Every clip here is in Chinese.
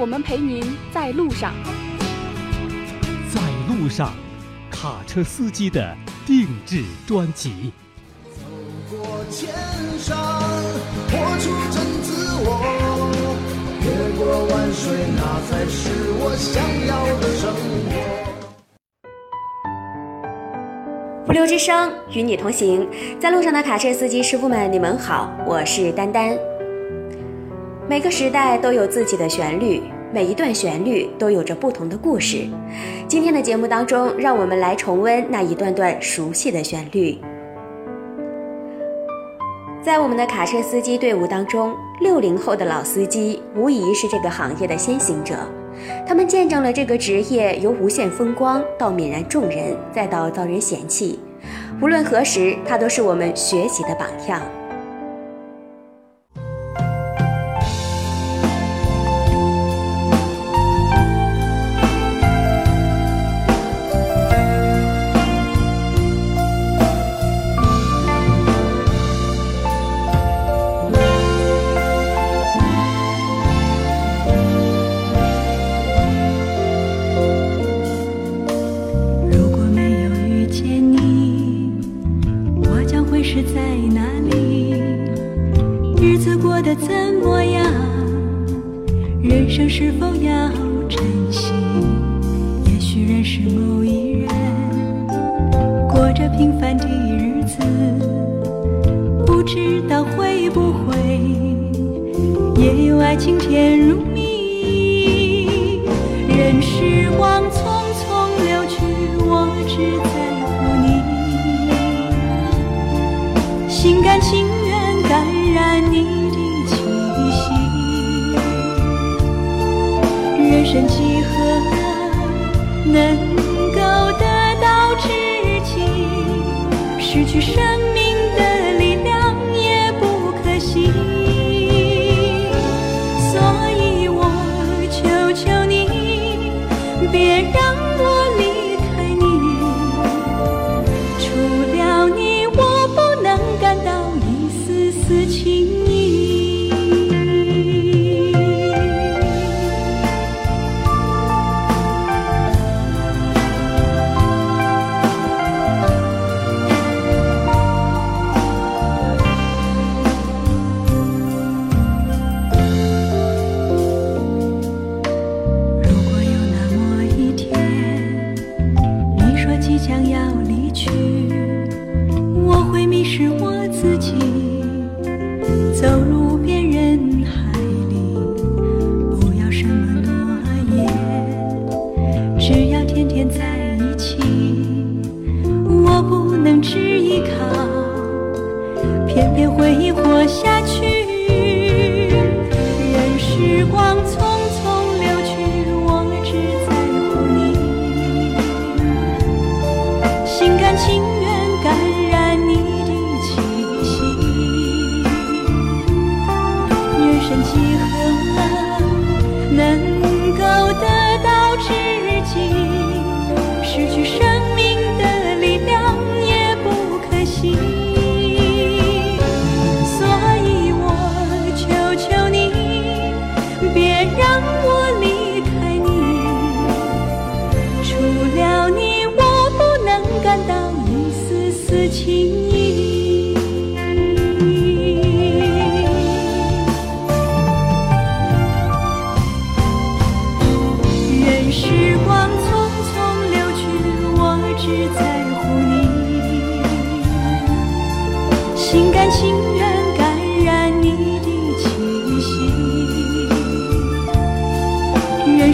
我们陪您在路上。在路上，卡车司机的定制专辑。走过千山，活出真自我，越过万水，那才是我想要的生活。不流之声与你同行，在路上的卡车司机师傅们，你们好，我是丹丹。每个时代都有自己的旋律，每一段旋律都有着不同的故事。今天的节目当中，让我们来重温那一段段熟悉的旋律。在我们的卡车司机队伍当中，六零后的老司机无疑是这个行业的先行者。他们见证了这个职业由无限风光到泯然众人，再到遭人嫌弃。无论何时，他都是我们学习的榜样。在乎你，心甘情愿感染你的气息。人生几何能情。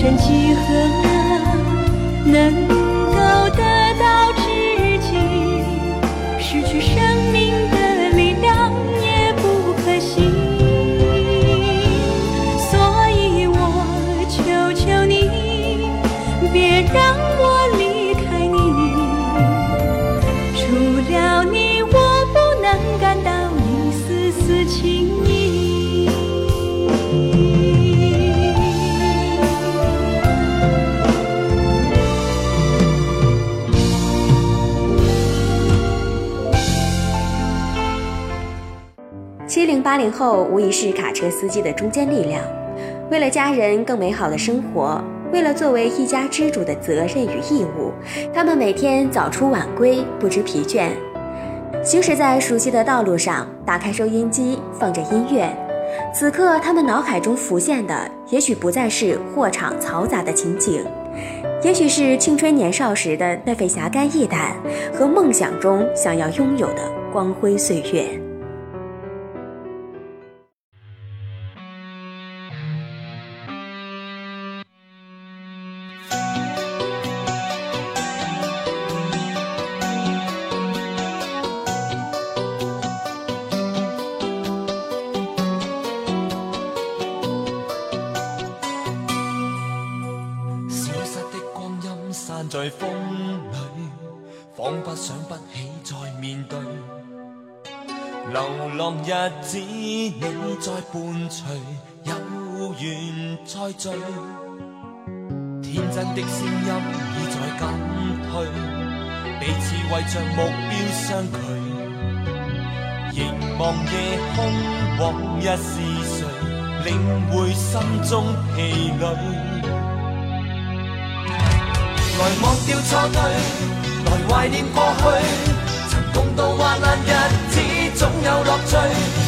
人生几何能八零后无疑是卡车司机的中坚力量。为了家人更美好的生活，为了作为一家之主的责任与义务，他们每天早出晚归，不知疲倦。行驶在熟悉的道路上，打开收音机，放着音乐。此刻，他们脑海中浮现的，也许不再是货场嘈杂的情景，也许是青春年少时的那份侠肝义胆和梦想中想要拥有的光辉岁月。伴随，有缘再聚。天真的声音已在减退，彼此为着目标相距。凝望夜空，往日是谁，领会心中疲累。来忘掉错对，来怀念过去。曾共度患难日子，总有乐趣。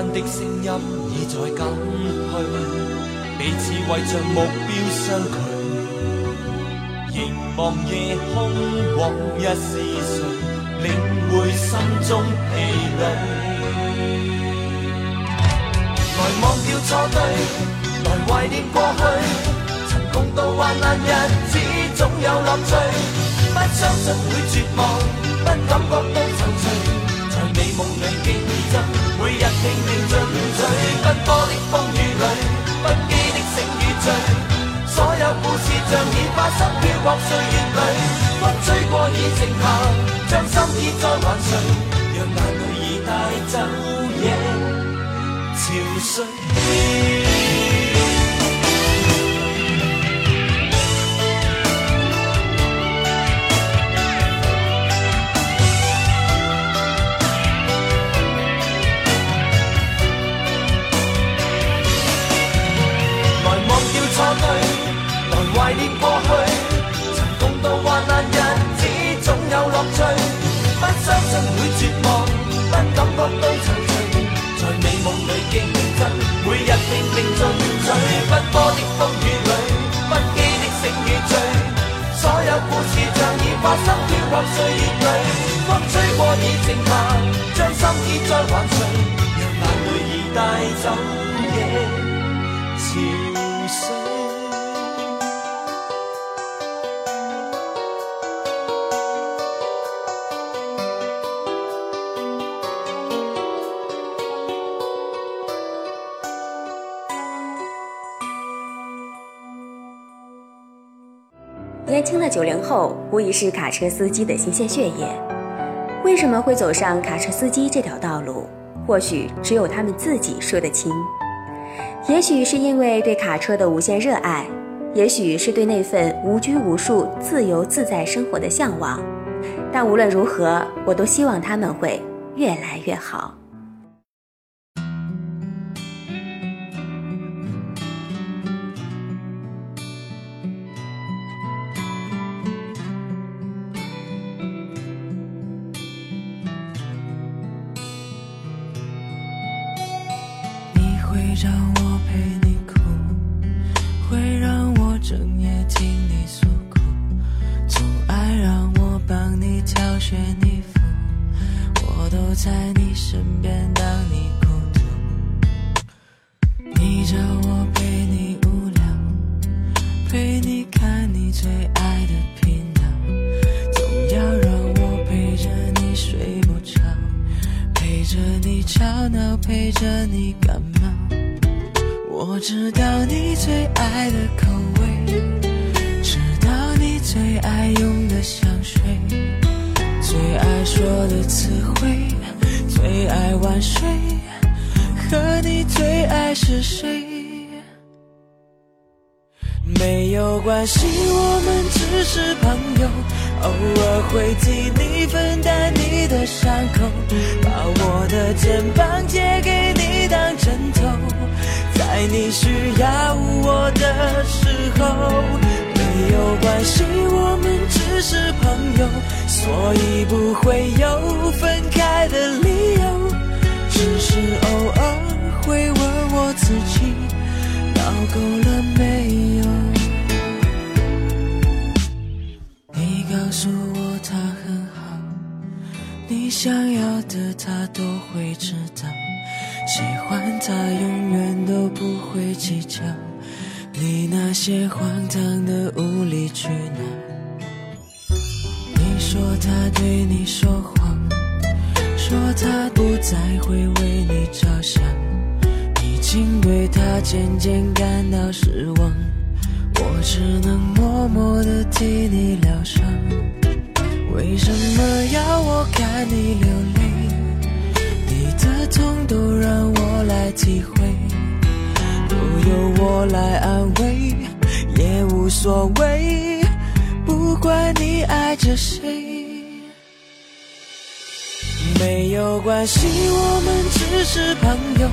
真的声音已在减退，彼此为着目标相距。凝望夜空，往日是谁领会心中疲累？来忘掉错对，来怀念过去。曾共度患难日子，总有乐趣。不相信会绝望，不感觉拼命进取。奔波的风雨里，不羁的醒与醉。所有故事像已发生，飘泊岁月里。风吹过已静下，将心意再还谁？让眼泪已带走夜。潮水。怀念过去。曾共渡患难日子，总有乐趣。不相信会绝望，不感觉到踌年轻的九零后无疑是卡车司机的新鲜血液。为什么会走上卡车司机这条道路？或许只有他们自己说得清。也许是因为对卡车的无限热爱，也许是对那份无拘无束、自由自在生活的向往。但无论如何，我都希望他们会越来越好。让我陪你哭，会让我整夜听你诉苦，总爱让我帮你挑选衣服，我都在你身边当你孤独。你叫我陪你无聊，陪你看你最爱的频道，总要让我陪着你睡不着，陪着你吵闹，陪着你感冒。我知道你最爱的口味，知道你最爱用的香水，最爱说的词汇，最爱晚睡，和你最爱是谁？没有关系，我们只是朋友，偶尔会替你分担你的伤口，把我的肩膀借给你当枕头，在你需要我的时候。没有关系，我们只是朋友，所以不会有分开的理由，只是偶尔会问我自己，闹够了没有？你告诉我他很好，你想要的他都会知道，喜欢他永远都不会计较，你那些荒唐的无理取闹。你说他对你说谎，说他不再会为你着想，已经对他渐渐感到失望。我只能默默地替你疗伤。为什么要我看你流泪？的痛都让我来体会，都由我来安慰，也无所谓。不管你爱着谁。没有关系，我们只是朋友，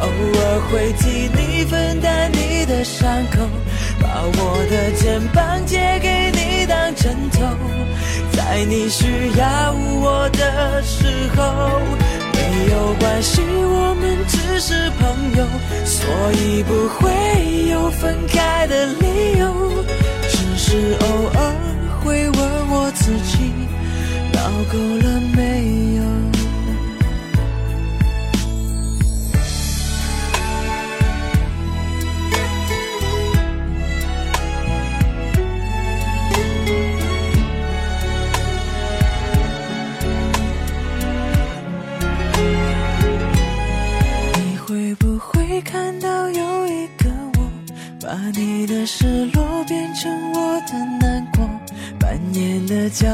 偶尔会替你分担你的伤口，把我的肩膀借给你当枕头，在你需要我的时候。没有关系，我们只是朋友，所以不会有分开的理由，只是偶尔会问我自己，闹够了没有？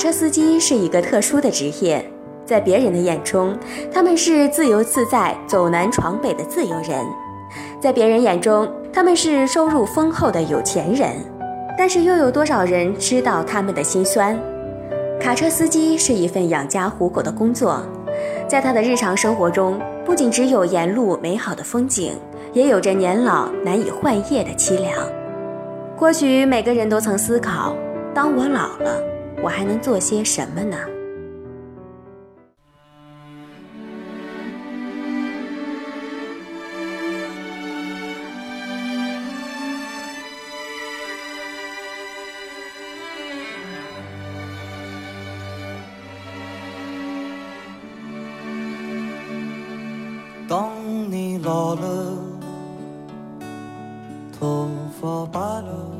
车司机是一个特殊的职业，在别人的眼中，他们是自由自在、走南闯北的自由人；在别人眼中，他们是收入丰厚的有钱人。但是，又有多少人知道他们的辛酸？卡车司机是一份养家糊口的工作，在他的日常生活中，不仅只有沿路美好的风景，也有着年老难以换夜的凄凉。或许每个人都曾思考：当我老了，我还能做些什么呢？当你老了，头发白了，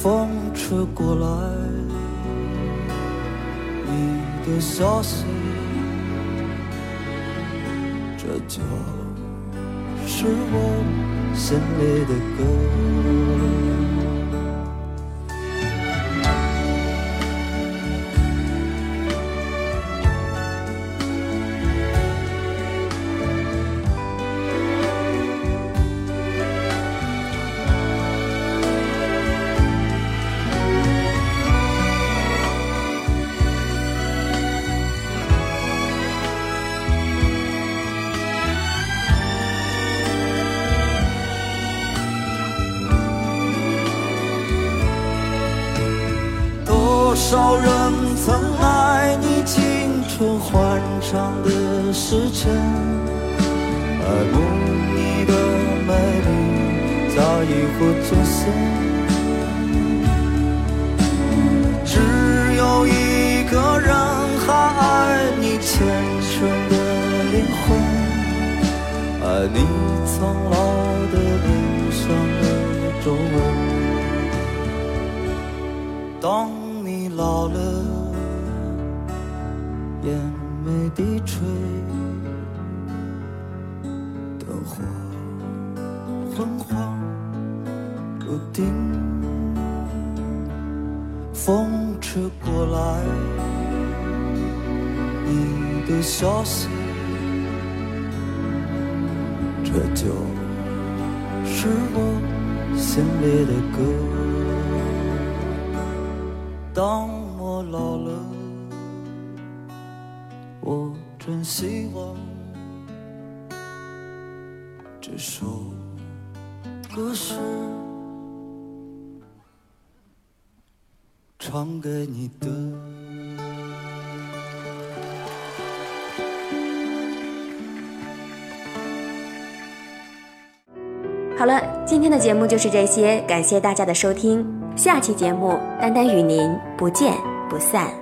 风吹过来，你的消息，这就是我心里的歌。多少人曾爱你青春欢畅的时辰，爱慕你的美丽早已不作声。只有一个人还爱你虔诚的灵魂，爱你苍老的脸上的皱纹。当老了，眼眉低垂，灯火昏黄不定，风吹过来，你的消息，这就是我心里的歌。当我老了，我真希望这首歌是唱给你的。好了，今天的节目就是这些，感谢大家的收听。下期节目，丹丹与您不见不散。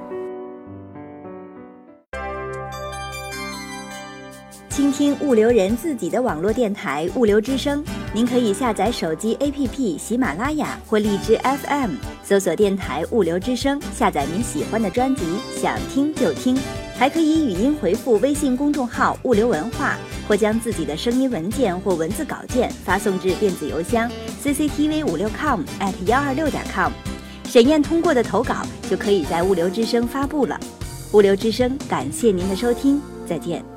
倾听物流人自己的网络电台《物流之声》，您可以下载手机 APP 喜马拉雅或荔枝 FM，搜索电台《物流之声》，下载您喜欢的专辑，想听就听。还可以语音回复微信公众号“物流文化”，或将自己的声音文件或文字稿件发送至电子邮箱 cctv 五六 com at 幺二六点 com。审验通过的投稿就可以在物流之声发布了。物流之声，感谢您的收听，再见。